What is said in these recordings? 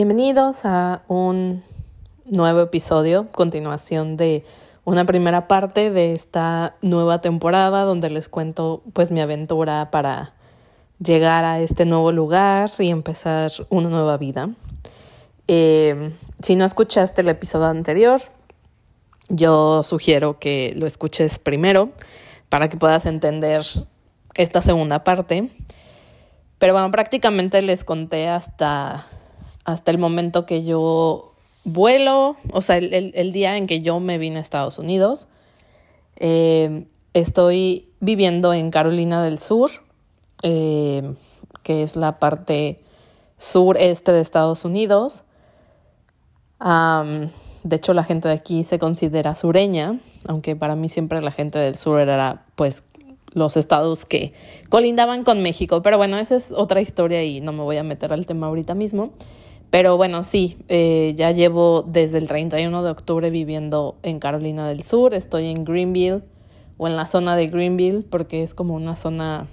Bienvenidos a un nuevo episodio, continuación de una primera parte de esta nueva temporada donde les cuento pues mi aventura para llegar a este nuevo lugar y empezar una nueva vida. Eh, si no escuchaste el episodio anterior, yo sugiero que lo escuches primero para que puedas entender esta segunda parte. Pero bueno, prácticamente les conté hasta, hasta el momento que yo vuelo, o sea, el, día en que yo me vine a Estados Unidos. Eh, estoy viviendo en Carolina del Sur, eh, que es la parte sureste de Estados Unidos. de hecho, la gente de aquí se considera sureña, aunque para mí siempre la gente del sur era pues los estados que colindaban con México. Pero bueno, esa es otra historia y no me voy a meter al tema ahorita mismo. Pero bueno, sí, eh, ya llevo desde el 31 de octubre viviendo en Carolina del Sur. Estoy en Greenville o en la zona de Greenville porque es como una zona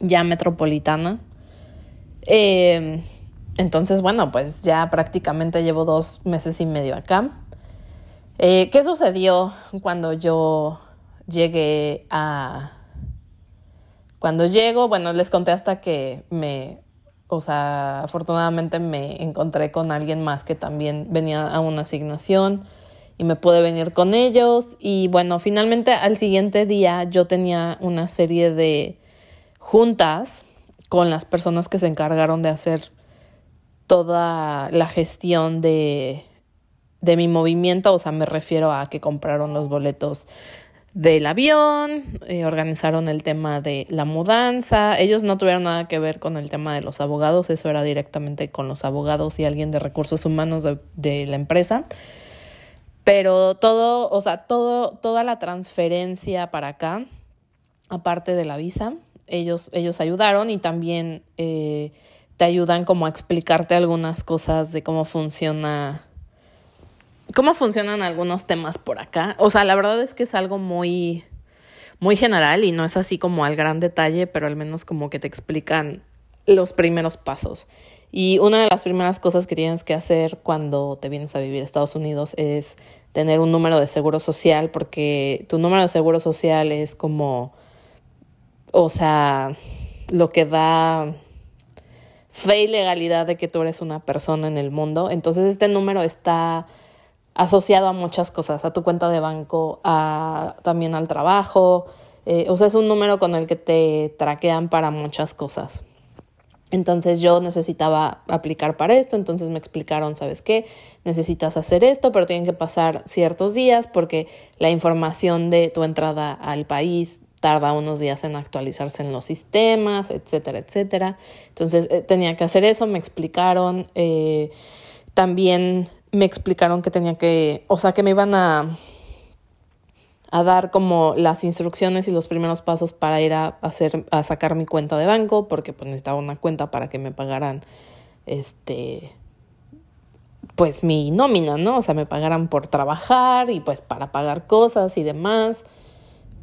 ya metropolitana. Em, entonces, bueno, pues ya prácticamente llevo dos meses y medio acá. Eh, ¿Qué sucedió cuando yo llegué a cuando llego, bueno, les conté hasta que me, o sea, afortunadamente me encontré con alguien más que también venía a una asignación y me pude venir con ellos. Y bueno, finalmente al siguiente día yo tenía una serie de juntas con las personas que se encargaron de hacer toda la gestión de, de mi movimiento, o sea, me refiero a que compraron los boletos del avión, eh, organizaron el tema de la mudanza. Ellos no tuvieron nada que ver con el tema de los abogados, eso era directamente con los abogados y alguien de recursos humanos de, la empresa. Pero todo, o sea, todo, toda la transferencia para acá, aparte de la visa, ellos, ellos ayudaron y también eh, te ayudan como a explicarte algunas cosas de cómo funciona cómo funcionan algunos temas por acá. O sea, la verdad es que es algo muy, muy general y no es así como al gran detalle, pero al menos como que te explican los primeros pasos. Y una de las primeras cosas que tienes que hacer cuando te vienes a vivir a Estados Unidos es tener un número de seguro social, porque tu número de seguro social es como, o sea, lo que da fe y legalidad de que tú eres una persona en el mundo. Entonces este número está asociado a muchas cosas, a tu cuenta de banco, a, también al trabajo. Eh, o sea, es un número con el que te traquean para muchas cosas. Entonces yo necesitaba aplicar para esto, entonces me explicaron, ¿sabes qué? Necesitas hacer esto, pero tienen que pasar ciertos días porque la información de tu entrada al país tarda unos días en actualizarse en los sistemas, etcétera, etcétera. Entonces eh, tenía que hacer eso, me explicaron. Eh, también me explicaron que tenía que, o sea, que me iban a, a dar como las instrucciones y los primeros pasos para ir a hacer, a sacar mi cuenta de banco, porque pues necesitaba una cuenta para que me pagaran, este, pues mi nómina, ¿no? O sea, me pagaran por trabajar y pues para pagar cosas y demás.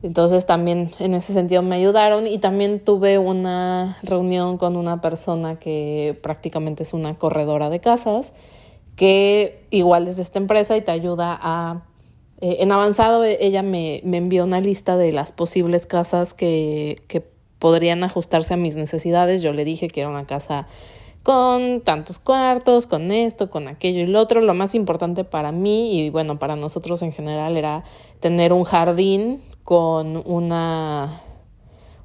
Entonces también en ese sentido me ayudaron y también tuve una reunión con una persona que prácticamente es una corredora de casas que igual desde esta empresa y te ayuda a... Eh, en avanzado e, ella me, me, envió una lista de las posibles casas que, que podrían ajustarse a mis necesidades. Yo le dije que era una casa con tantos cuartos, con esto, con aquello y lo otro. Lo más importante para mí y bueno, para nosotros en general era tener un jardín con una,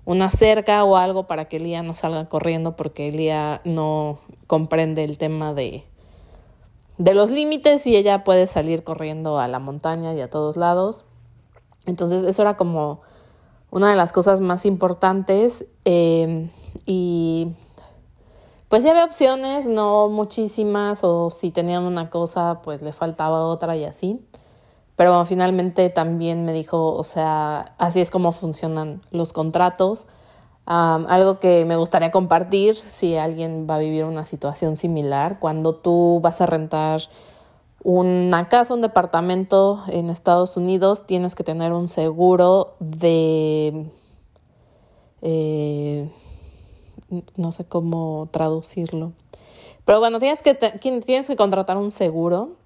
una cerca o algo para que Elía no salga corriendo porque Elía no comprende el tema de, de los límites y ella puede salir corriendo a la montaña y a todos lados. Entonces eso era como una de las cosas más importantes em, y pues ya había opciones, no muchísimas o si tenían una cosa pues le faltaba otra y así. Pero finalmente también me dijo, o sea, así es como funcionan los contratos algo que me gustaría compartir si alguien va a vivir una situación similar, cuando tú vas a rentar una casa, un departamento en Estados Unidos, tienes que tener un seguro de... Eh, no sé cómo traducirlo, Pero bueno, tienes que, tienes que contratar un seguro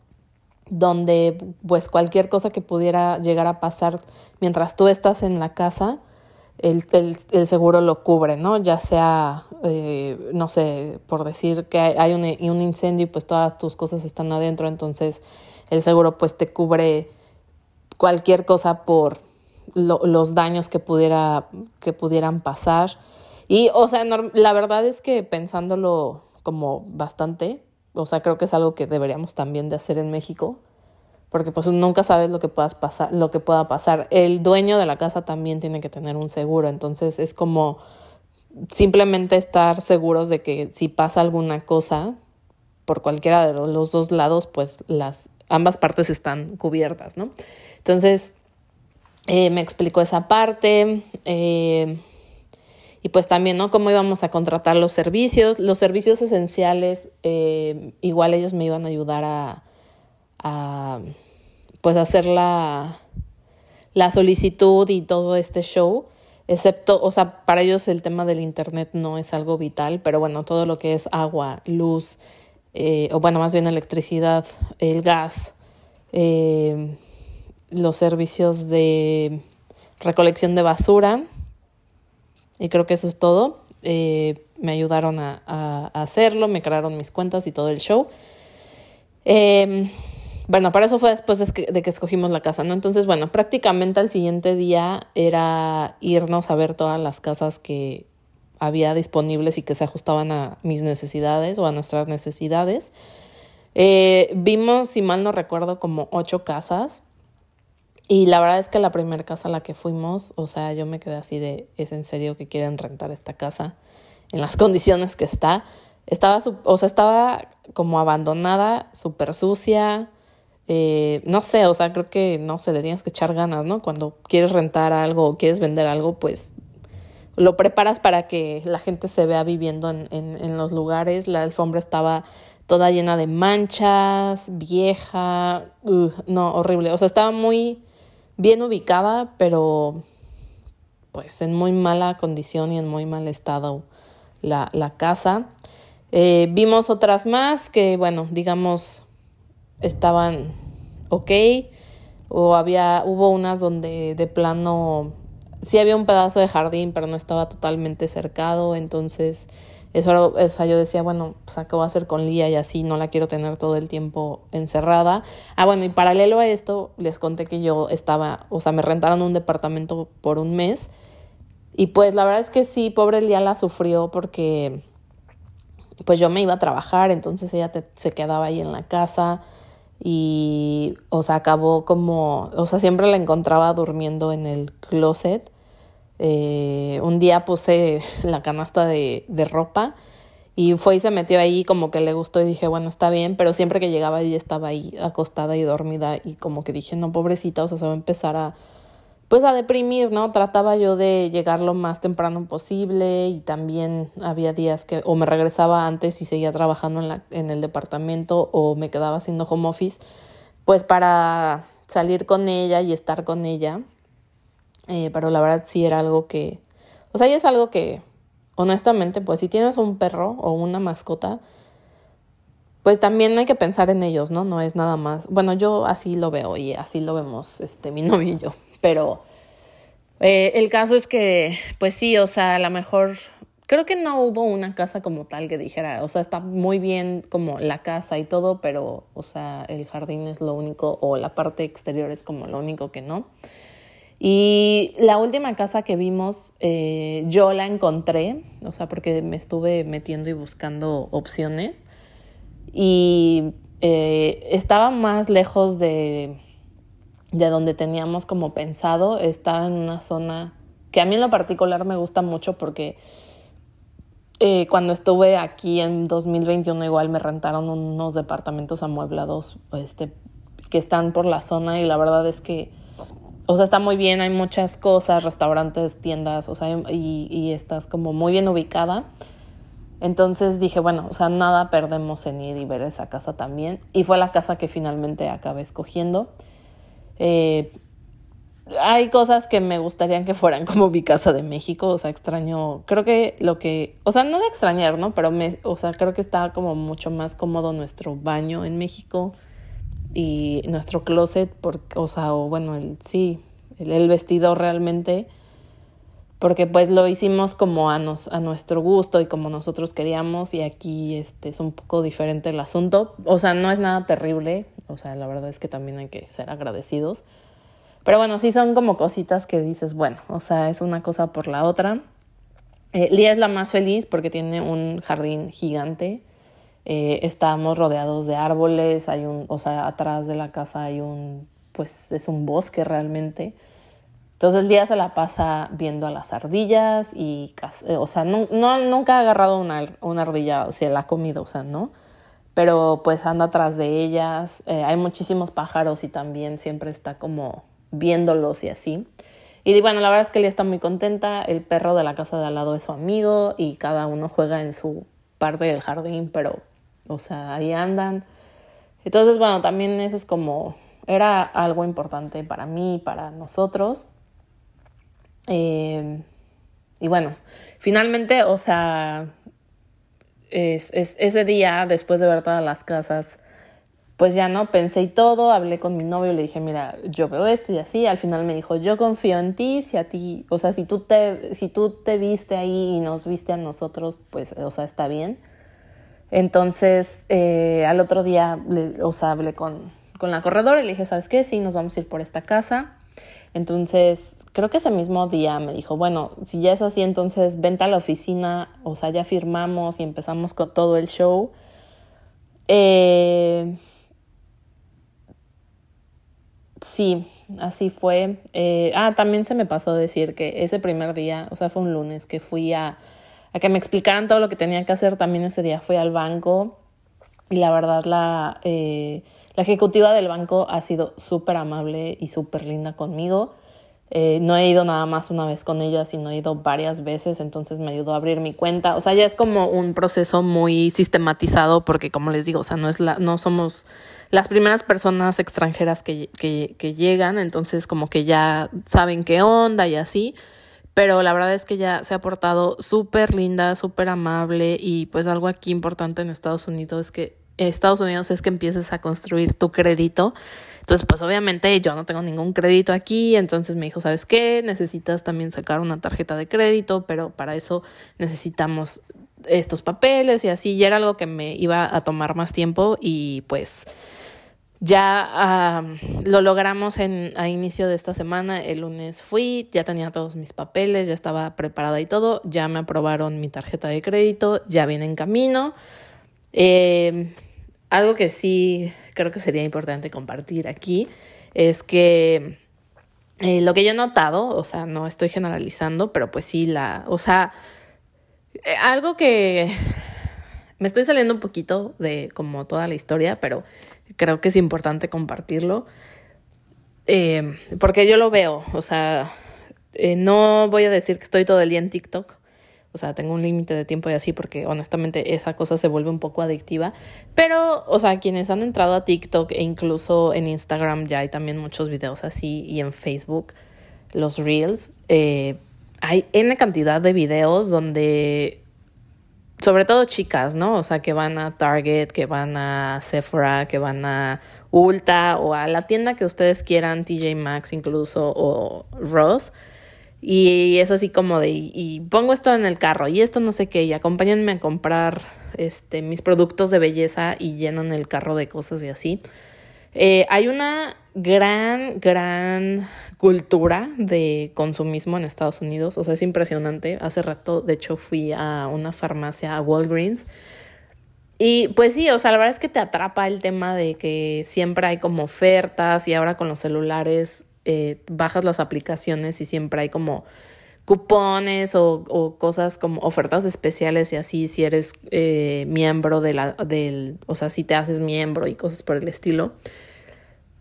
donde pues cualquier cosa que pudiera llegar a pasar mientras tú estás en la casa, el, el, seguro lo cubre, ¿no? Ya sea, eh, no sé, por decir que hay un, un, incendio y pues todas tus cosas están adentro, entonces el seguro pues te cubre cualquier cosa por los daños que, pudiera, que pudieran pasar. Y, o sea, la verdad es que pensándolo como bastante, o sea, creo que es algo que deberíamos también de hacer en México, porque pues nunca sabes lo que puedas pasar, lo que pueda pasar. El dueño de la casa también tiene que tener un seguro, entonces es como simplemente estar seguros de que si pasa alguna cosa por cualquiera de los dos lados, pues las ambas partes están cubiertas, ¿no? Entonces, eh, me explicó esa parte. Eh, y pues también, ¿no? Cómo íbamos a contratar los servicios. Los servicios esenciales, eh, igual ellos me iban a ayudar a, a pues hacer la, la solicitud y todo este show. Excepto, o sea, para ellos el tema del internet no es algo vital, pero bueno, todo lo que es agua, luz, eh, o bueno, más bien electricidad, el gas, eh, los servicios de recolección de basura, y creo que eso es todo. Eh, me ayudaron a, hacerlo, me crearon mis cuentas y todo el show. Em, bueno, para eso fue después de que, escogimos la casa, ¿no? Entonces, bueno, prácticamente al siguiente día era irnos a ver todas las casas que había disponibles y que se ajustaban a mis necesidades o a nuestras necesidades. Eh, vimos, si mal no recuerdo, como ocho casas. Y la verdad es que la primera casa a la que fuimos, o sea, yo me quedé así de, ¿es en serio que quieren rentar esta casa en las condiciones que está? Estaba, o sea, estaba como abandonada, súper sucia, eh, no sé, o sea, creo que, no sé, le tienes que echar ganas, ¿no? Cuando quieres rentar algo o quieres vender algo, pues lo preparas para que la gente se vea viviendo en, en, en los lugares. La alfombra estaba toda llena de manchas, vieja, no, horrible. O sea, estaba muy bien ubicada, pero pues en muy mala condición y en muy mal estado la, la casa. Eh, vimos otras más que, bueno, digamos, estaban ok, o había, hubo unas donde de plano sí había un pedazo de jardín, pero no estaba totalmente cercado, entonces eso, eso yo decía, bueno, pues ¿qué voy a hacer con Lía y así no la quiero tener todo el tiempo encerrada. Ah, bueno, y paralelo a esto, les conté que yo estaba, o sea, me rentaron un departamento por un mes. Y pues la verdad es que sí, pobre Lía la sufrió porque pues yo me iba a trabajar, entonces ella se quedaba ahí en la casa y, o sea, acabó como, o sea, siempre la encontraba durmiendo en el closet. Eh, un día puse la canasta de, de ropa y fue y se metió ahí como que le gustó y dije, bueno, está bien, pero siempre que llegaba ella estaba ahí acostada y dormida y como que dije, no, pobrecita, o sea, se va a empezar a, pues a deprimir, ¿no? Trataba yo de llegar lo más temprano posible y también había días que o me regresaba antes y seguía trabajando en, la, en el departamento o me quedaba haciendo home office, pues para salir con ella y estar con ella. Eh, pero la verdad sí era algo que, o sea, ya es algo que, honestamente, pues si tienes un perro o una mascota, pues también hay que pensar en ellos, ¿no? No es nada más, bueno, yo así lo veo y así lo vemos, este, mi novio y yo, pero eh, el caso es que, pues sí, o sea, a lo mejor creo que no hubo una casa como tal que dijera, o sea, está muy bien como la casa y todo, pero, o sea, el jardín es lo único o la parte exterior es como lo único que no. Y la última casa que vimos, eh, yo la encontré, o sea, porque me estuve metiendo y buscando opciones. Y eh, estaba más lejos de, de donde teníamos como pensado. Estaba en una zona que a mí en lo particular me gusta mucho porque eh, cuando estuve aquí en 2021 igual me rentaron unos departamentos amueblados este, que están por la zona y la verdad es que o sea, está muy bien, hay muchas cosas, restaurantes, tiendas, o sea, y, y estás como muy bien ubicada. Entonces dije, bueno, o sea, nada perdemos en ir y ver esa casa también. Y fue la casa que finalmente acabé escogiendo. Eh, hay cosas que me gustarían que fueran como mi casa de México, o sea, extraño, creo que lo que, o sea, no de extrañar, ¿no? Pero me, o sea, creo que está como mucho más cómodo nuestro baño en México y nuestro closet, porque, o sea, o bueno, el, sí, el, el vestido realmente, porque pues lo hicimos como a, nos, a nuestro gusto y como nosotros queríamos y aquí este es un poco diferente el asunto, o sea, no es nada terrible, o sea, la verdad es que también hay que ser agradecidos pero bueno, sí son como cositas que dices, bueno, o sea, es una cosa por la otra. Eh, Lía es la más feliz porque tiene un jardín gigante. Eh, estamos rodeados de árboles, hay un, o sea, atrás de la casa hay un, pues es un bosque realmente. Entonces el día se la pasa viendo a las ardillas y, eh, o sea, no, no, nunca ha agarrado una, una ardilla, o sea, la ha comido, o sea, ¿no? Pero pues anda atrás de ellas. hay muchísimos pájaros y también siempre está como viéndolos y así. Y bueno, la verdad es que ella está muy contenta. El perro de la casa de al lado es su amigo y cada uno juega en su parte del jardín, pero, o sea, ahí andan. Entonces, bueno, también eso es como, era algo importante para mí, para nosotros. Eh, y bueno, finalmente, o sea, es, ese día, después de ver todas las casas, pues ya no, pensé y todo, hablé con mi novio, le dije, mira, yo veo esto y así, al final me dijo, yo confío en ti, si a ti, o sea, si tú te, si tú te viste ahí y nos viste a nosotros, pues, o sea, está bien. Entonces, eh, al otro día, o sea, hablé con, con la corredora y le dije, ¿sabes qué? Sí, nos vamos a ir por esta casa. Entonces, creo que ese mismo día me dijo, bueno, si ya es así, entonces vente a la oficina, o sea, ya firmamos y empezamos con todo el show. Eh, Sí, así fue. Eh, ah, también se me pasó decir que ese primer día, o sea, fue un lunes que fui a, a que me explicaran todo lo que tenía que hacer. También ese día fui al banco y la verdad la, eh, la ejecutiva del banco ha sido súper amable y súper linda conmigo. Eh, no he ido nada más una vez con ella, sino he ido varias veces, entonces me ayudó a abrir mi cuenta. O sea, ya es como un proceso muy sistematizado porque, como les digo, o sea, no, es la, no somos las primeras personas extranjeras que, que, que llegan, entonces como que ya saben qué onda y así pero la verdad es que ya se ha portado súper linda, súper amable y pues algo aquí importante en Estados Unidos es que Estados Unidos es que empieces a construir tu crédito. Entonces, pues obviamente yo no tengo ningún crédito aquí, entonces me dijo, ¿sabes qué? Necesitas también sacar una tarjeta de crédito, pero para eso necesitamos estos papeles y así, y era algo que me iba a tomar más tiempo y pues ya lo logramos en, a inicio de esta semana. El lunes fui, ya tenía todos mis papeles, ya estaba preparada y todo. Ya me aprobaron mi tarjeta de crédito, ya viene en camino. Eh, algo que sí creo que sería importante compartir aquí es que eh, lo que yo he notado, o sea, no estoy generalizando, pero pues sí, la, o sea, eh, algo que me estoy saliendo un poquito de como toda la historia, pero creo que es importante compartirlo. Eh, porque yo lo veo, o sea, no voy a decir que estoy todo el día en TikTok, o sea, tengo un límite de tiempo y así porque honestamente esa cosa se vuelve un poco adictiva, pero, o sea, quienes han entrado a TikTok e incluso en Instagram ya hay también muchos videos así y en Facebook, los reels, eh, hay N cantidad de videos donde sobre todo chicas, ¿no? O sea, que van a Target, que van a Sephora, que van a Ulta o a la tienda que ustedes quieran, TJ Maxx incluso o Ross. Y es así como de, y pongo esto en el carro y esto no sé qué, y acompáñenme a comprar este, mis productos de belleza y llenan el carro de cosas y así. Eh, hay una gran, gran cultura de consumismo en Estados Unidos. O sea, es impresionante. Hace rato, de hecho, fui a una farmacia, a Walgreens. Y pues sí, o sea, la verdad es que te atrapa el tema de que siempre hay como ofertas y ahora con los celulares eh, bajas las aplicaciones y siempre hay como cupones o, cosas como ofertas especiales y así si eres eh, miembro de la, del, o sea, si te haces miembro y cosas por el estilo.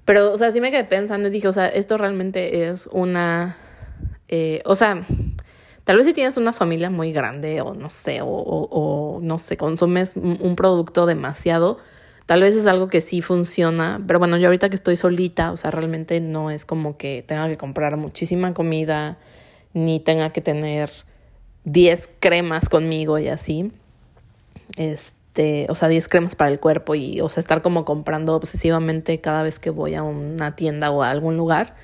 Pero, o sea, sí me quedé pensando y dije, o sea, esto realmente es una, eh, o sea, tal vez si tienes una familia muy grande o no sé, o, no sé, consumes un producto demasiado, Tal vez es algo que sí funciona, pero bueno, yo ahorita que estoy solita, o sea, realmente no es como que tenga que comprar muchísima comida, ni tenga que tener 10 cremas conmigo y así. Este, o sea, 10 cremas para el cuerpo y, o sea, estar como comprando obsesivamente cada vez que voy a una tienda o a algún lugar.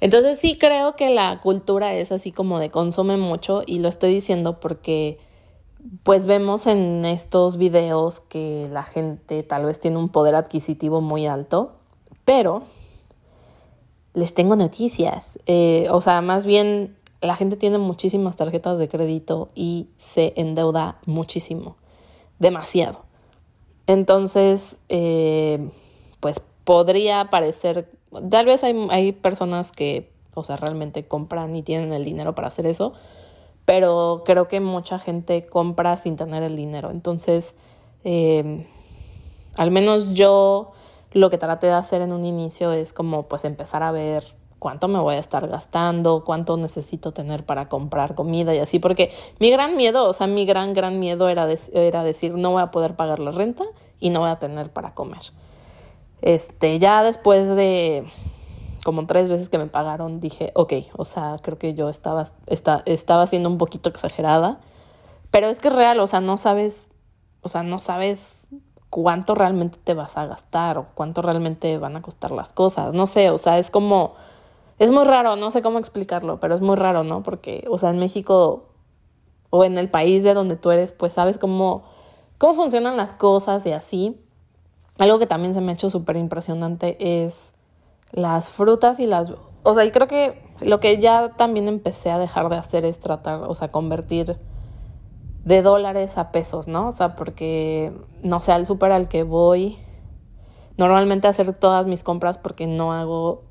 Entonces sí creo que la cultura es así como de consume mucho y lo estoy diciendo porque pues vemos en estos videos que la gente tal vez tiene un poder adquisitivo muy alto, pero les tengo noticias. Eh, o sea, más bien la gente tiene muchísimas tarjetas de crédito y se endeuda muchísimo, demasiado. Entonces, eh, pues podría parecer, tal vez hay, hay personas que, o sea, realmente compran y tienen el dinero para hacer eso, pero creo que mucha gente compra sin tener el dinero. Entonces, eh, al menos yo lo que traté de hacer en un inicio es como pues empezar a ver cuánto me voy a estar gastando, cuánto necesito tener para comprar comida y así, porque mi gran miedo, o sea, mi gran, gran miedo era, era decir, no voy a poder pagar la renta y no voy a tener para comer. Este, ya después de como tres veces que me pagaron, dije, ok, o sea, creo que yo estaba, estaba siendo un poquito exagerada, pero es que es real, o sea, no sabes, o sea, no sabes cuánto realmente te vas a gastar o cuánto realmente van a costar las cosas, no sé, o sea, es como, es muy raro, no sé cómo explicarlo, pero es muy raro, ¿no? Porque, o sea, en México o en el país de donde tú eres, pues sabes cómo, cómo funcionan las cosas y así. Algo que también se me ha hecho súper impresionante es las frutas y las... O sea, y creo que lo que ya también empecé a dejar de hacer es tratar, o sea, convertir de dólares a pesos, ¿no? O sea, porque, no sé, al súper al que voy, normalmente hacer todas mis compras porque no hago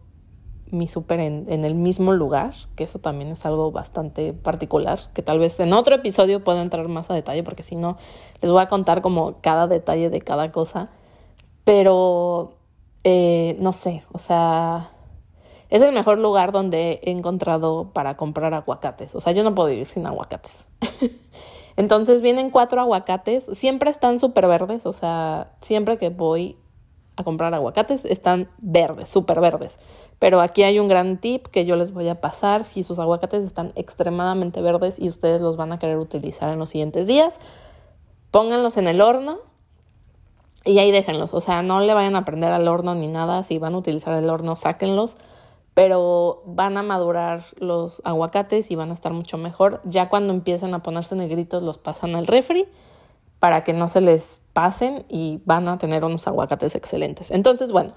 mi súper en, en, el mismo lugar, que eso también es algo bastante particular, que tal vez en otro episodio puedo entrar más a detalle, porque si no, les voy a contar como cada detalle de cada cosa. Pero eh, no sé, o sea, es el mejor lugar donde he encontrado para comprar aguacates. O sea, yo no puedo vivir sin aguacates. Entonces vienen cuatro aguacates, siempre están súper verdes, o sea, siempre que voy a comprar aguacates están verdes, súper verdes. Pero aquí hay un gran tip que yo les voy a pasar. Si sus aguacates están extremadamente verdes y ustedes los van a querer utilizar en los siguientes días, pónganlos en el horno y ahí déjenlos, o sea, no le vayan a prender al horno ni nada, si van a utilizar el horno, sáquenlos, pero van a madurar los aguacates y van a estar mucho mejor. Ya cuando empiecen a ponerse negritos los pasan al refri para que no se les pasen y van a tener unos aguacates excelentes. Entonces, bueno,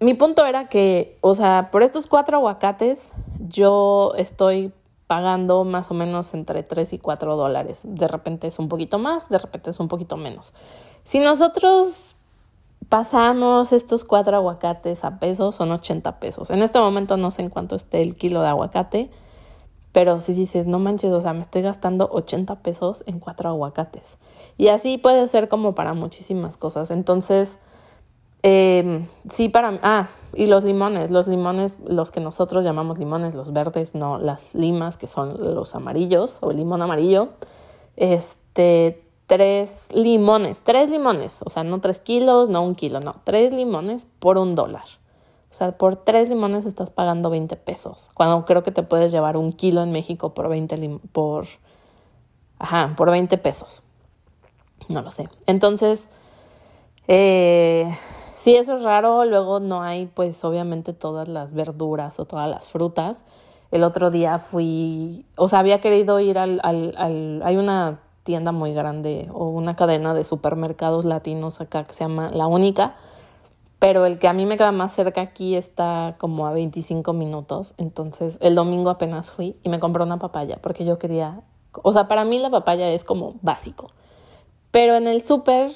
mi punto era que, o sea, por estos cuatro aguacates yo estoy pagando más o menos entre 3 y 4 dólares. De repente es un poquito más, de repente es un poquito menos. Si nosotros pasamos estos cuatro aguacates a pesos, son 80 pesos. En este momento no sé en cuánto esté el kilo de aguacate, pero si dices, no manches, o sea, me estoy gastando 80 pesos en cuatro aguacates. Y así puede ser como para muchísimas cosas. Entonces, eh, sí, para... Ah, y los limones, los limones, los que nosotros llamamos limones, los verdes, no, las limas, que son los amarillos o el limón amarillo. Este, tres limones, tres limones, o sea, no tres kilos, no un kilo, no, tres limones por un dólar. O sea, por tres limones estás pagando 20 pesos, cuando creo que te puedes llevar un kilo en México por 20, por, ajá, por 20 pesos. No lo sé. Entonces, eh, si eso es raro, luego no hay, pues obviamente todas las verduras o todas las frutas. El otro día fui, o sea, había querido ir al, al, al hay una tienda muy grande o una cadena de supermercados latinos acá que se llama La Única, pero el que a mí me queda más cerca aquí está como a 25 minutos, entonces el domingo apenas fui y me compré una papaya porque yo quería, o sea, para mí la papaya es como básico, pero en el súper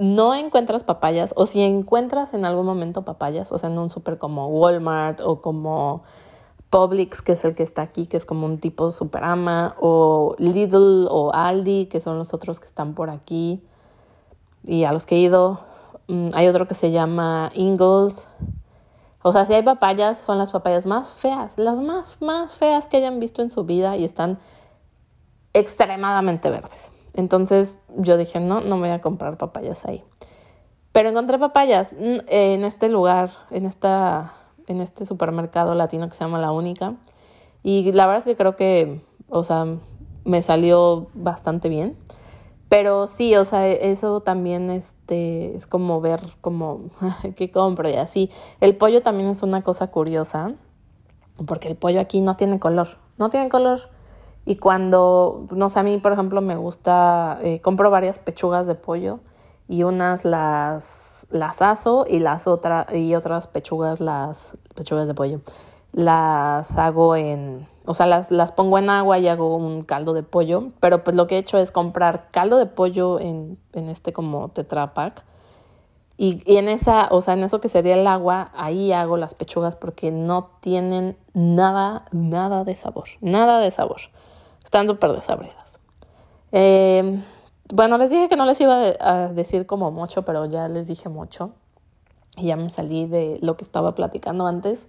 no encuentras papayas o si encuentras en algún momento papayas, o sea, en un súper como Walmart o como Publix, que es el que está aquí, que es como un tipo Superama, o Lidl o Aldi, que son los otros que están por aquí, y a los que he ido. Mm, hay otro que se llama Ingles. O sea, si hay papayas, son las papayas más feas, las más, más feas que hayan visto en su vida y están extremadamente verdes. Entonces yo dije, no, no voy a comprar papayas ahí. Pero encontré papayas en este lugar, en, esta, en este supermercado latino que se llama La Única. Y la verdad es que creo que, o sea, me salió bastante bien. Pero sí, o sea, eso también este, es como ver como qué compro y así. El pollo también es una cosa curiosa, porque el pollo aquí no tiene color, no tiene color. Y cuando, no sé, a mí, por ejemplo, me gusta, eh, compro varias pechugas de pollo y unas las, las aso y las otras, y otras pechugas, las pechugas de pollo, las hago en, o sea, las, las pongo en agua y hago un caldo de pollo, pero pues lo que he hecho es comprar caldo de pollo en, en este como Tetra Pak. Y, y, en esa, o sea, en eso que sería el agua, ahí hago las pechugas porque no tienen nada, nada de sabor, nada de sabor. Están súper desabridas. Eh, bueno, les dije que no les iba a decir como mucho, pero ya les dije mucho. Y ya me salí de lo que estaba platicando antes.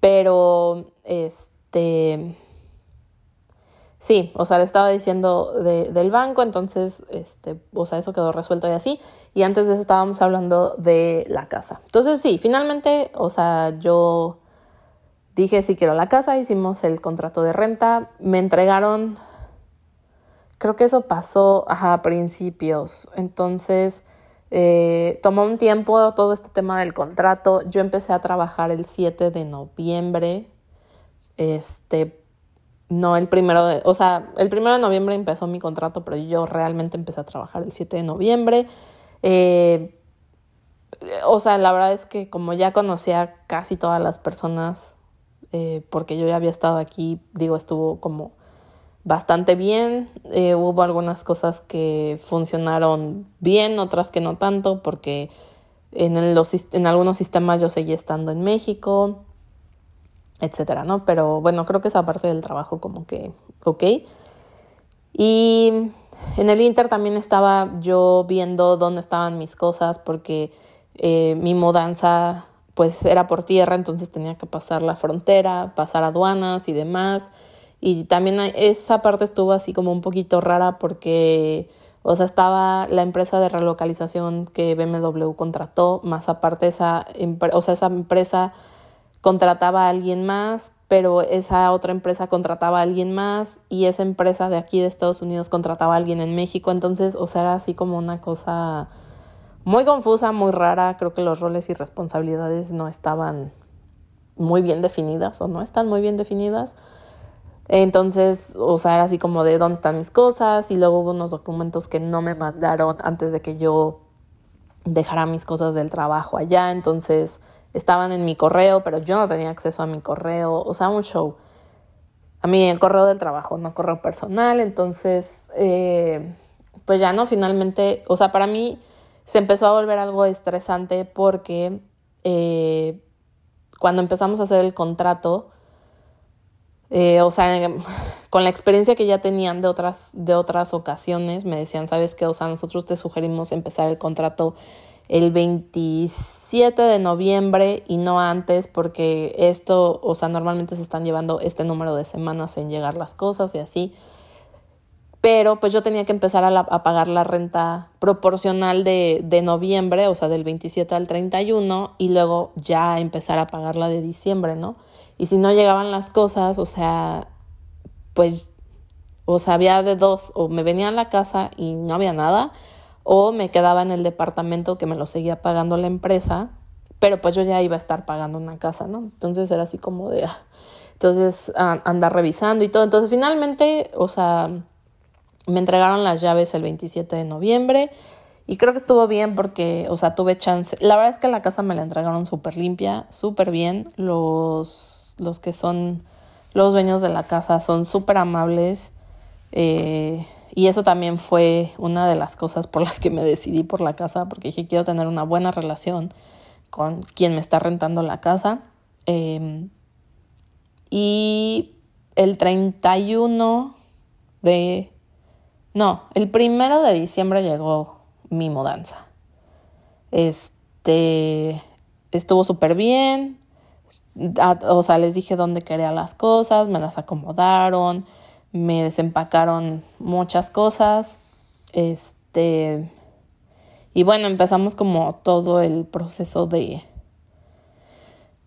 Pero, este... Sí, o sea, le estaba diciendo del banco, entonces, este, o sea, eso quedó resuelto y así. Y antes de eso estábamos hablando de la casa. Entonces, sí, finalmente, o sea, yo dije si quiero la casa, hicimos el contrato de renta, me entregaron Creo que eso pasó a principios. Entonces, eh, tomó un tiempo todo este tema del contrato. Yo empecé a trabajar el 7 de noviembre. Este, no el primero de, o sea, el primero de noviembre empezó mi contrato, pero yo realmente empecé a trabajar el 7 de noviembre. Eh, o sea, la verdad es que como ya conocía casi todas las personas, eh, porque yo ya había estado aquí, digo, estuvo como bastante bien. Eh, hubo algunas cosas que funcionaron bien, otras que no tanto, porque en, en algunos sistemas yo seguía estando en México, etcétera, ¿no? Pero bueno, creo que esa parte del trabajo como que, ok. Y en el Inter también estaba yo viendo dónde estaban mis cosas, porque eh, mi mudanza pues era por tierra, entonces tenía que pasar la frontera, pasar aduanas y demás. Y también esa parte estuvo así como un poquito rara porque, o sea, estaba la empresa de relocalización que BMW contrató, más aparte esa, o sea, esa empresa contrataba a alguien más, pero esa otra empresa contrataba a alguien más y esa empresa de aquí de Estados Unidos contrataba a alguien en México. Entonces, o sea, era así como una cosa muy confusa, muy rara. Creo que los roles y responsabilidades no estaban muy bien definidas o no están muy bien definidas. Entonces, o sea, era así como de dónde están mis cosas y luego hubo unos documentos que no me mandaron antes de que yo dejara mis cosas del trabajo allá, entonces estaban en mi correo, pero yo no tenía acceso a mi correo, o sea, un show. A mí el correo del trabajo, no correo personal, entonces, eh, pues ya no, finalmente, o sea, para mí se empezó a volver algo estresante porque eh, cuando empezamos a hacer el contrato, eh, o sea, con la experiencia que ya tenían de otras, de otras ocasiones, me decían, ¿sabes qué? O sea, nosotros te sugerimos empezar el contrato el 27 de noviembre y no antes porque esto, o sea, normalmente se están llevando este número de semanas en llegar las cosas y así. Pero pues yo tenía que empezar a, a pagar la renta proporcional de, de, noviembre, o sea, del 27 al 31, y luego ya empezar a pagar la de diciembre, ¿no? Y si no llegaban las cosas, o sea, pues, o sea, había de dos, o me venía a la casa y no había nada, o me quedaba en el departamento que me lo seguía pagando la empresa, pero pues yo ya iba a estar pagando una casa, ¿no? Entonces era así como de, ah. entonces andar revisando y todo. Entonces finalmente, o sea, me entregaron las llaves el 27 de noviembre y creo que estuvo bien porque, o sea, tuve chance. La verdad es que la casa me la entregaron súper limpia, súper bien. Los los que son los dueños de la casa son súper amables eh, y eso también fue una de las cosas por las que me decidí por la casa porque dije quiero tener una buena relación con quien me está rentando la casa em, y el 31 de no el primero de diciembre llegó mi mudanza. Este estuvo súper bien o sea, les dije dónde quería las cosas, me las acomodaron, me desempacaron muchas cosas. Este. Y bueno, empezamos como todo el proceso de,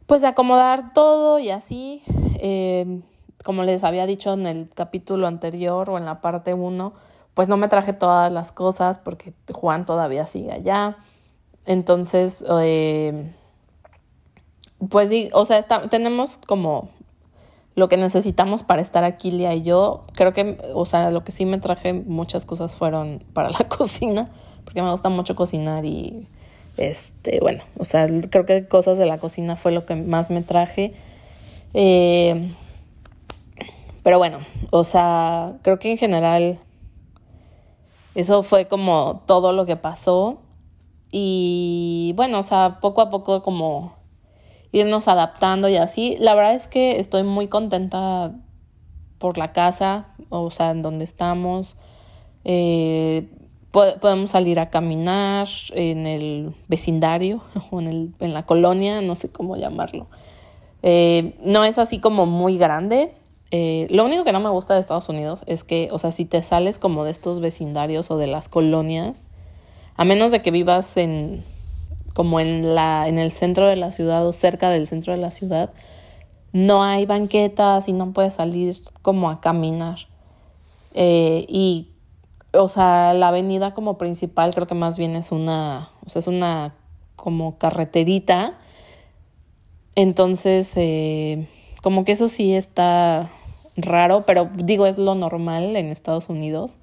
pues, de acomodar todo y así. Eh, como les había dicho en el capítulo anterior o en la parte 1, pues no me traje todas las cosas porque Juan todavía sigue allá. Entonces, eh, pues sí, o sea, tenemos como lo que necesitamos para estar aquí, Lía y yo. Creo que, o sea, lo que sí me traje muchas cosas fueron para la cocina, porque me gusta mucho cocinar y, este, bueno, o sea, creo que cosas de la cocina fue lo que más me traje. Eh, pero bueno, o sea, creo que en general eso fue como todo lo que pasó. Y bueno, o sea, poco a poco como irnos adaptando y así. La verdad es que estoy muy contenta por la casa, o sea, en donde estamos. Eh, podemos salir a caminar en el vecindario o en, el, en la colonia, no sé cómo llamarlo. Eh, no es así como muy grande. Eh, lo único que no me gusta de Estados Unidos es que, o sea, si te sales como de estos vecindarios o de las colonias, a menos de que vivas en como en, la, en el centro de la ciudad o cerca del centro de la ciudad, no hay banquetas y no puedes salir como a caminar. Eh, y, o sea, la avenida como principal creo que más bien es una, o sea, es una como carreterita. Entonces, eh, como que eso sí está raro, pero digo, es lo normal en Estados Unidos.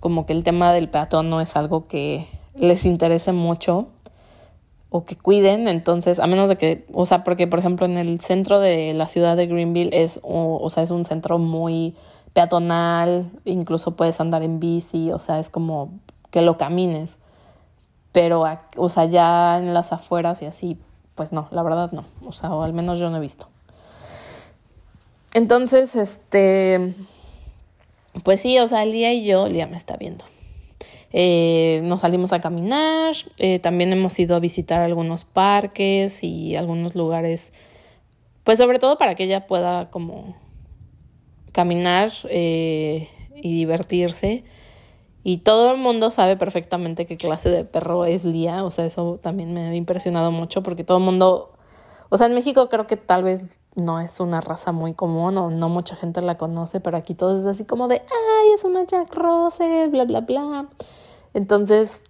Como que el tema del peatón no es algo que les interese mucho o que cuiden, entonces, a menos de que, o sea, porque por ejemplo en el centro de la ciudad de Greenville es, o, sea, es un centro muy peatonal, incluso puedes andar en bici, o sea, es como que lo camines, pero, o sea, ya en las afueras y así, pues no, la verdad no, o sea, o al menos yo no he visto. Entonces, este, pues sí, o sea, Lía y yo, Lía me está viendo. Eh, nos salimos a caminar, eh, también hemos ido a visitar algunos parques y algunos lugares, pues sobre todo para que ella pueda como caminar eh, y divertirse. Y todo el mundo sabe perfectamente qué clase de perro es Lía, o sea, eso también me ha impresionado mucho porque todo el mundo, o sea, en México creo que tal vez no es una raza muy común o no mucha gente la conoce, pero aquí todo es así como de, ay, es una Jack Russell, bla, bla, bla. Entonces,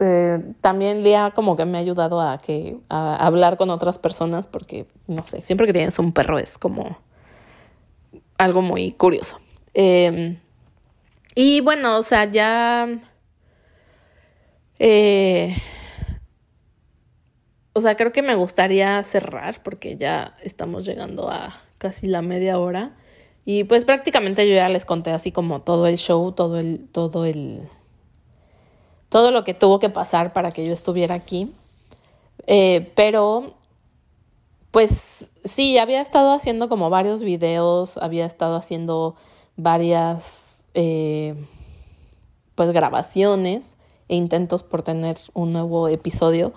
eh, también Lía como que me ha ayudado a, que, a hablar con otras personas porque, no sé, siempre que tienes un perro es como algo muy curioso. Em, y bueno, o sea, ya... Eh, o sea, creo que me gustaría cerrar porque ya estamos llegando a casi la media hora. Y pues prácticamente yo ya les conté así como todo el show, todo el, todo el, todo lo que tuvo que pasar para que yo estuviera aquí. Eh, pero, pues sí, había estado haciendo como varios videos, había estado haciendo varias, eh, pues grabaciones e intentos por tener un nuevo episodio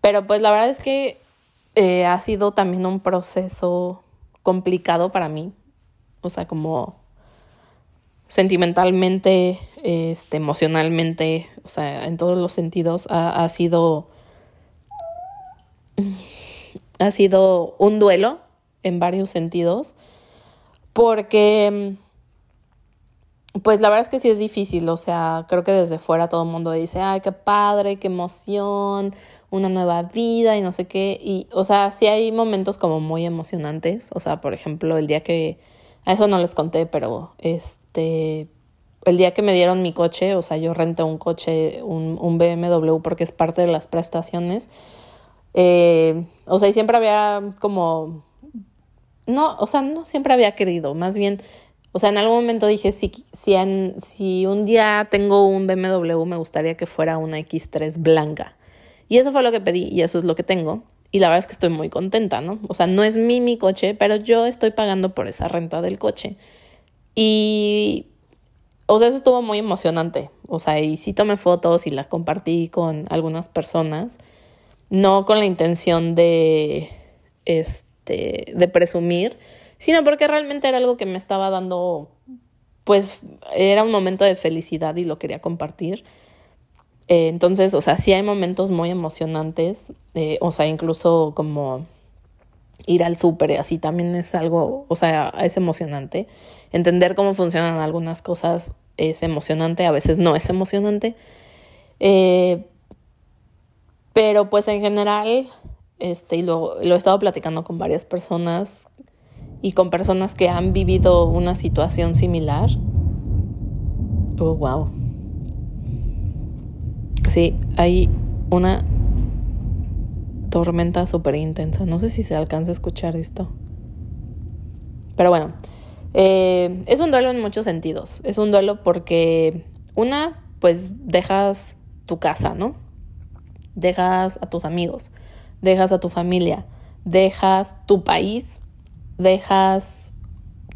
pero pues la verdad es que eh, ha sido también un proceso complicado para mí. O sea, como sentimentalmente, este, emocionalmente, o sea, en todos los sentidos, ha, ha sido. Ha sido un duelo en varios sentidos. Porque. Pues la verdad es que sí es difícil. O sea, creo que desde fuera todo el mundo dice, ay, qué padre, qué emoción una nueva vida y no sé qué. Y, o sea, sí hay momentos como muy emocionantes. O sea, por ejemplo, el día que. A eso no les conté, pero este. El día que me dieron mi coche, o sea, yo renté un coche, un, un BMW, porque es parte de las prestaciones. Eh, o sea, y siempre había como. No, o sea, no siempre había querido, más bien. O sea, en algún momento dije, si, si, si un día tengo un BMW, me gustaría que fuera una X3 blanca. Y eso fue lo que pedí y eso es lo que tengo. Y la verdad es que estoy muy contenta, ¿no? O sea, no es mi mi coche, pero yo estoy pagando por esa renta del coche. Y, o sea, eso estuvo muy emocionante. O sea, y sí tomé fotos y las compartí con algunas personas. No con la intención de, este, de presumir, sino porque realmente era algo que me estaba dando, pues, era un momento de felicidad y lo quería compartir. Eh, entonces, o sea, sí hay momentos muy emocionantes, eh, o sea, incluso como ir al súper así también es algo, o sea, es emocionante. Entender cómo funcionan algunas cosas es emocionante, a veces no es emocionante. Eh, pero pues en general, este, y lo, lo he estado platicando con varias personas y con personas que han vivido una situación similar. Oh, wow. Sí, hay una tormenta súper intensa. No sé si se alcanza a escuchar esto. Pero bueno, eh, es un duelo en muchos sentidos. Es un duelo porque, una, pues dejas tu casa, ¿no? Dejas a tus amigos, dejas a tu familia, dejas tu país, dejas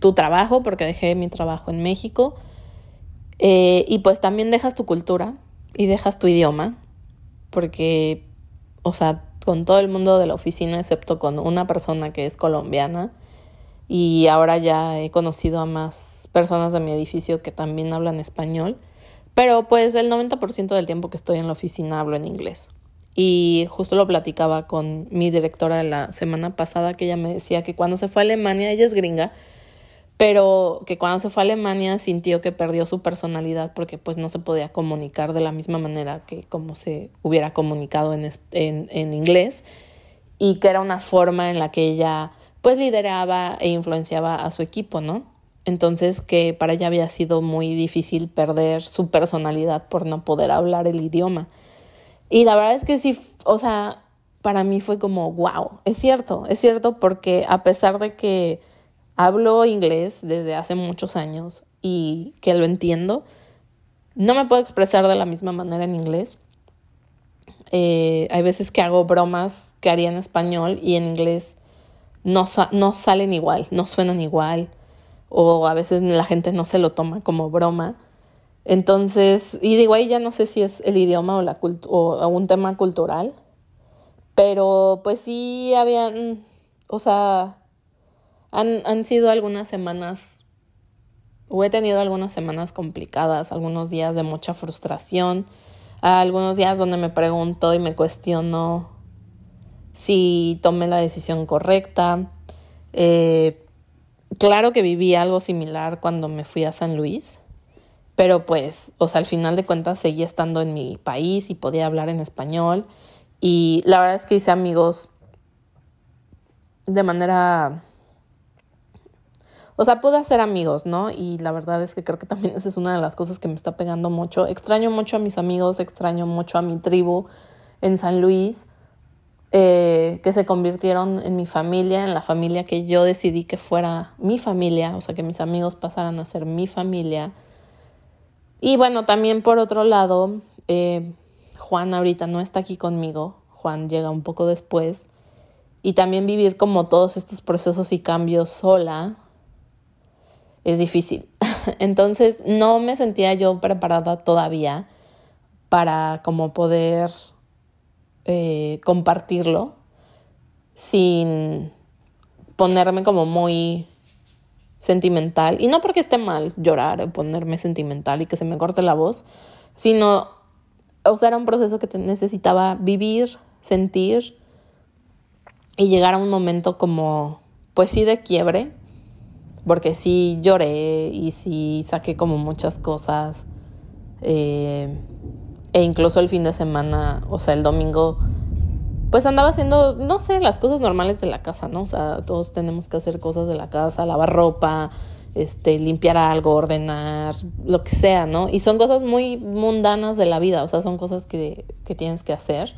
tu trabajo, porque dejé mi trabajo en México, eh, y pues también dejas tu cultura y dejas tu idioma, porque, o sea, con todo el mundo de la oficina, excepto con una persona que es colombiana, y ahora ya he conocido a más personas de mi edificio que también hablan español, pero pues el 90% del tiempo que estoy en la oficina hablo en inglés. Y justo lo platicaba con mi directora la semana pasada, que ella me decía que cuando se fue a Alemania, ella es gringa, pero que cuando se fue a Alemania sintió que perdió su personalidad porque pues no se podía comunicar de la misma manera que como se hubiera comunicado en, en, en inglés y que era una forma en la que ella pues lideraba e influenciaba a su equipo, ¿no? Entonces que para ella había sido muy difícil perder su personalidad por no poder hablar el idioma. Y la verdad es que sí, o sea, para mí fue como, wow, es cierto, es cierto porque a pesar de que hablo inglés desde hace muchos años y que lo entiendo, no me puedo expresar de la misma manera en inglés. Eh, hay veces que hago bromas que haría en español y en inglés no, no salen igual, no suenan igual, o a veces la gente no se lo toma como broma. Entonces, y digo, ahí ya no sé si es el idioma o, la o un tema cultural, pero pues sí habían, o sea, han, han sido algunas semanas, he tenido algunas semanas complicadas, algunos días de mucha frustración, algunos días donde me pregunto y me cuestiono si tomé la decisión correcta. Eh, claro que viví algo similar cuando me fui a San Luis, pero pues, o sea, al final de cuentas seguía estando en mi país y podía hablar en español. Y la verdad es que hice amigos de manera... O sea, pude hacer amigos, ¿no? Y la verdad es que creo que también esa es una de las cosas que me está pegando mucho. Extraño mucho a mis amigos, extraño mucho a mi tribu en San Luis. Eh, que se convirtieron en mi familia, en la familia que yo decidí que fuera mi familia, o sea, que mis amigos pasaran a ser mi familia. Y bueno, también por otro lado, eh, Juan ahorita no está aquí conmigo, Juan llega un poco después, y también vivir como todos estos procesos y cambios sola es difícil. Entonces no me sentía yo preparada todavía para como poder eh, compartirlo sin ponerme como muy sentimental. Y no porque esté mal llorar o ponerme sentimental y que se me corte la voz, sino, o sea, era un proceso que necesitaba vivir, sentir y llegar a un momento como, pues sí, de quiebre, porque sí lloré y sí saqué como muchas cosas. Eh, e incluso el fin de semana, o sea, el domingo, pues andaba haciendo, no sé, las cosas normales de la casa, ¿no? O sea, todos tenemos que hacer cosas de la casa, lavar ropa, este, limpiar algo, ordenar, lo que sea, ¿no? Y son cosas muy mundanas de la vida, o sea, son cosas que, que tienes que hacer.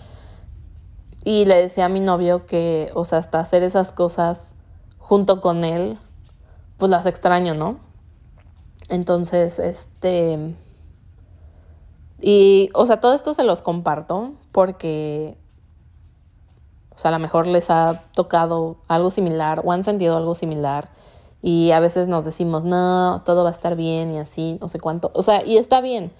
Y le decía a mi novio que, o sea, hasta hacer esas cosas junto con él, pues las extraño, ¿no? Entonces, este, y, o sea, todo esto se los comparto porque, o sea, a lo mejor les ha tocado algo similar o han sentido algo similar y a veces nos decimos, no, todo va a estar bien y así, no sé cuánto. O sea, y está bien.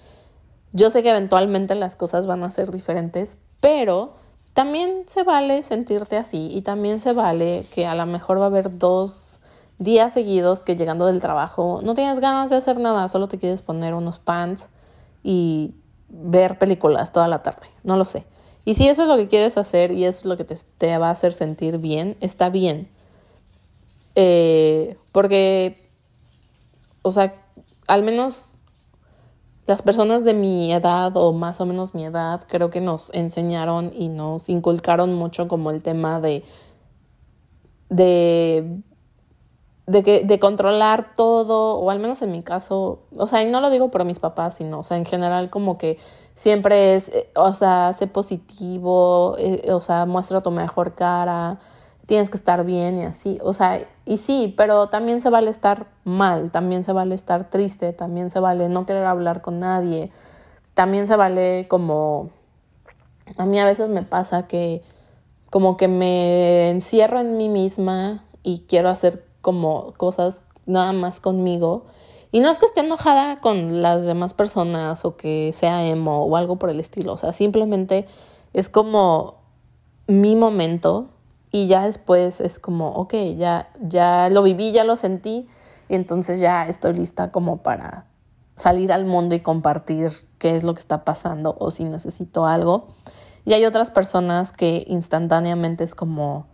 Yo sé que eventualmente las cosas van a ser diferentes, pero también se vale sentirte así y también se vale que a lo mejor va a haber dos días seguidos que llegando del trabajo no tienes ganas de hacer nada, solo te quieres poner unos pants y ver películas toda la tarde, no lo sé. Y si eso es lo que quieres hacer y es lo que te, va a hacer sentir bien, está bien. Eh, porque, o sea, al menos las personas de mi edad o más o menos mi edad creo que nos enseñaron y nos inculcaron mucho como el tema de de de, que, de controlar todo, o al menos en mi caso, o sea, y no lo digo por mis papás, sino, o sea, en general como que siempre es, eh, o sea, sé positivo, eh, o sea, muestra tu mejor cara, tienes que estar bien y así, o sea, y sí, pero también se vale estar mal, también se vale estar triste, también se vale no querer hablar con nadie, también se vale como, a mí a veces me pasa que como que me encierro en mí misma y quiero hacer como cosas nada más conmigo. Y no es que esté enojada con las demás personas o que sea emo o algo por el estilo. O sea, simplemente es como mi momento y ya después es como, ok, ya, ya lo viví, ya lo sentí y entonces ya estoy lista como para salir al mundo y compartir qué es lo que está pasando o si necesito algo. Y hay otras personas que instantáneamente es como,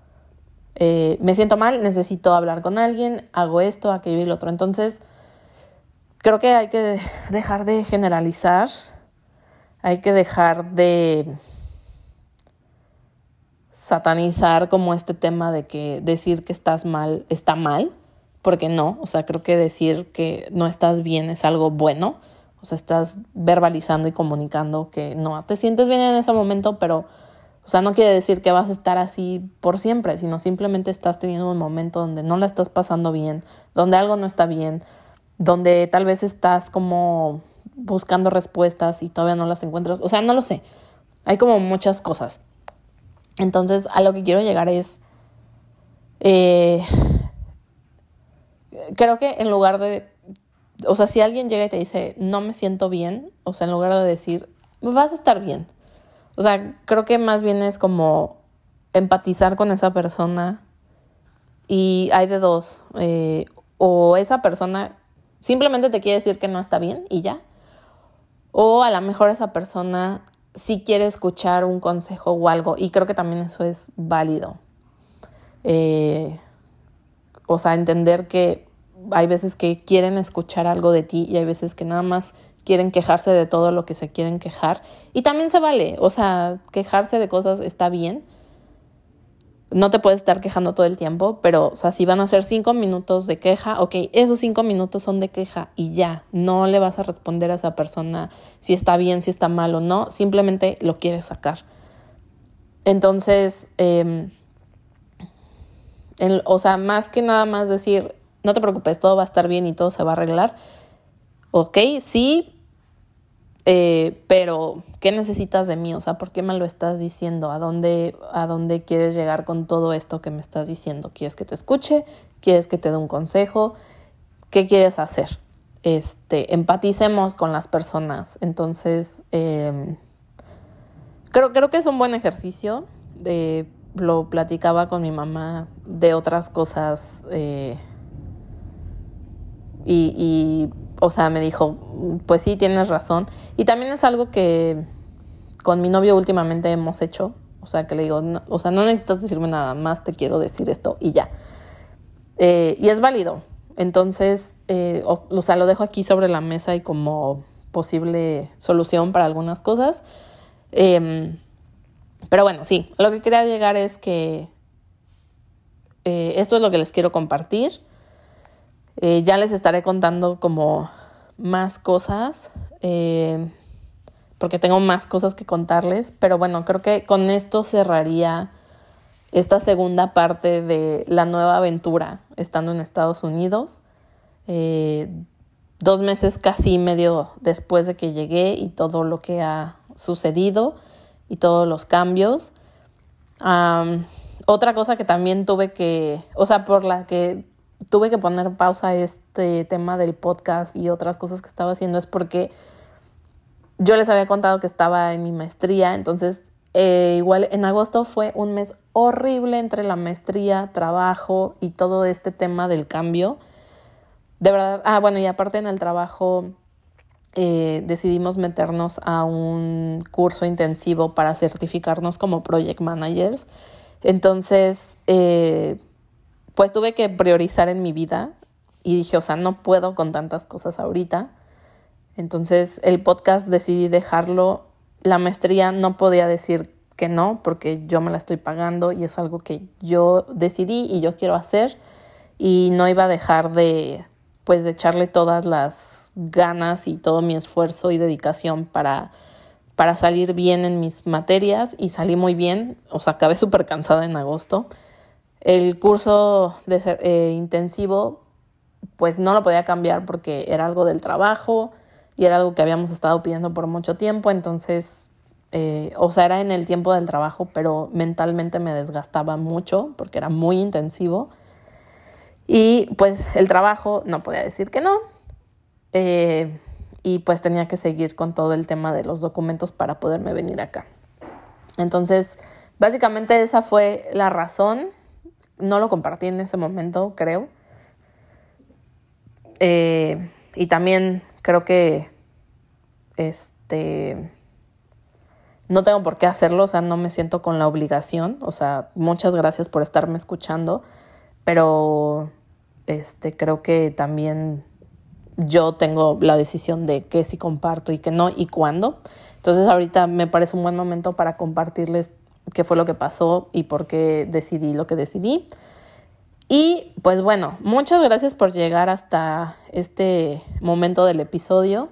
eh, me siento mal, necesito hablar con alguien, hago esto, aquello y lo otro. Entonces, creo que hay que dejar de generalizar, hay que dejar de satanizar como este tema de que decir que estás mal está mal, porque no, o sea, creo que decir que no estás bien es algo bueno, o sea, estás verbalizando y comunicando que no te sientes bien en ese momento, pero o sea, no quiere decir que vas a estar así por siempre, sino simplemente estás teniendo un momento donde no la estás pasando bien, donde algo no está bien, donde tal vez estás como buscando respuestas y todavía no las encuentras. O sea, no lo sé. Hay como muchas cosas. Entonces, a lo que quiero llegar es... Eh, creo que en lugar de... O sea, si alguien llega y te dice, no me siento bien, o sea, en lugar de decir, vas a estar bien, o sea, creo que más bien es como empatizar con esa persona y hay de dos. Eh, o esa persona simplemente te quiere decir que no está bien y ya. O a lo mejor esa persona sí quiere escuchar un consejo o algo y creo que también eso es válido. Eh, o sea, entender que hay veces que quieren escuchar algo de ti y hay veces que nada más quieren quejarse de todo lo que se quieren quejar. Y también se vale, o sea, quejarse de cosas está bien. No te puedes estar quejando todo el tiempo, pero, o sea, si van a ser cinco minutos de queja, ok, esos cinco minutos son de queja y ya, no le vas a responder a esa persona si está bien, si está mal o no, simplemente lo quieres sacar. Entonces, em, o sea, más que nada más decir, no te preocupes, todo va a estar bien y todo se va a arreglar, ok, sí, eh, pero ¿qué necesitas de mí? O sea, ¿por qué me lo estás diciendo? ¿A dónde, ¿A dónde quieres llegar con todo esto que me estás diciendo? ¿Quieres que te escuche? ¿Quieres que te dé un consejo? ¿Qué quieres hacer? Este, empaticemos con las personas. Entonces, em, creo, creo que es un buen ejercicio. De, lo platicaba con mi mamá de otras cosas. Eh, y o sea, me dijo, pues sí, tienes razón. Y también es algo que con mi novio últimamente hemos hecho. O sea, que le digo, o sea, no necesitas decirme nada más, te quiero decir esto y ya. Eh, y es válido. Entonces, eh, o, sea, lo dejo aquí sobre la mesa y como posible solución para algunas cosas. Em, pero bueno, sí, lo que quería llegar es que eh, esto es lo que les quiero compartir. Eh, ya les estaré contando como más cosas, eh, porque tengo más cosas que contarles, pero bueno, creo que con esto cerraría esta segunda parte de la nueva aventura estando en Estados Unidos. Eh, dos meses casi medio después de que llegué y todo lo que ha sucedido y todos los cambios. otra cosa que también tuve que, o sea, por la que tuve que poner pausa a este tema del podcast y otras cosas que estaba haciendo es porque yo les había contado que estaba en mi maestría, entonces eh, igual en agosto fue un mes horrible entre la maestría, trabajo y todo este tema del cambio. De verdad, ah, bueno, y aparte en el trabajo eh, decidimos meternos a un curso intensivo para certificarnos como project managers. Entonces, eh, pues tuve que priorizar en mi vida y dije, o sea, no puedo con tantas cosas ahorita. Entonces, el podcast decidí dejarlo. La maestría no podía decir que no porque yo me la estoy pagando y es algo que yo decidí y yo quiero hacer y no iba a dejar de pues de echarle todas las ganas y todo mi esfuerzo y dedicación para para salir bien en mis materias y salí muy bien, o sea, acabé súper cansada en agosto. El curso de eh, intensivo, pues no lo podía cambiar porque era algo del trabajo y era algo que habíamos estado pidiendo por mucho tiempo, entonces, eh, o sea, era en el tiempo del trabajo, pero mentalmente me desgastaba mucho porque era muy intensivo. Y pues el trabajo no podía decir que no. Eh, y pues tenía que seguir con todo el tema de los documentos para poderme venir acá. Entonces, básicamente esa fue la razón. No lo compartí en ese momento, creo. Eh, y también creo que este no tengo por qué hacerlo, o sea, no me siento con la obligación, o sea, muchas gracias por estarme escuchando, pero este creo que también yo tengo la decisión de qué sí comparto y qué no y cuándo. Entonces ahorita me parece un buen momento para compartirles qué fue lo que pasó y por qué decidí lo que decidí. Y pues bueno, muchas gracias por llegar hasta este momento del episodio.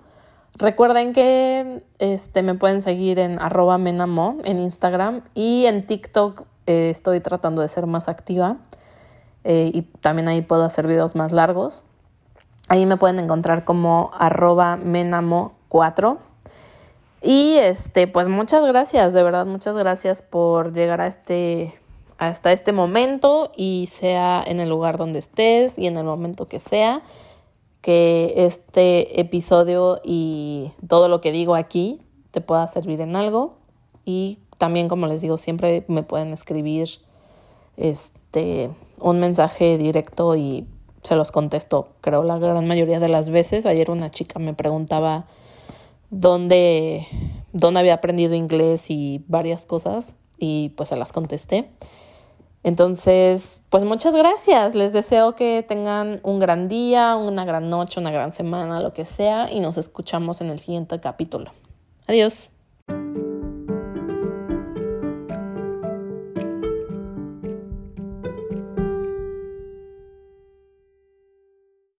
Recuerden que este, me pueden seguir en arroba menamo en Instagram y en TikTok eh, estoy tratando de ser más activa eh, y también ahí puedo hacer videos más largos. Ahí me pueden encontrar como arroba menamo4. Y este, pues muchas gracias, de verdad, muchas gracias por llegar a este, hasta este momento y sea en el lugar donde estés y en el momento que sea, que este episodio y todo lo que digo aquí te pueda servir en algo. Y también, como les digo, siempre me pueden escribir este, un mensaje directo y se los contesto, creo, la gran mayoría de las veces. Ayer una chica me preguntaba dónde, dónde había aprendido inglés y varias cosas y pues se las contesté. Entonces, pues muchas gracias. Les deseo que tengan un gran día, una gran noche, una gran semana, lo que sea, y nos escuchamos en el siguiente capítulo. Adiós.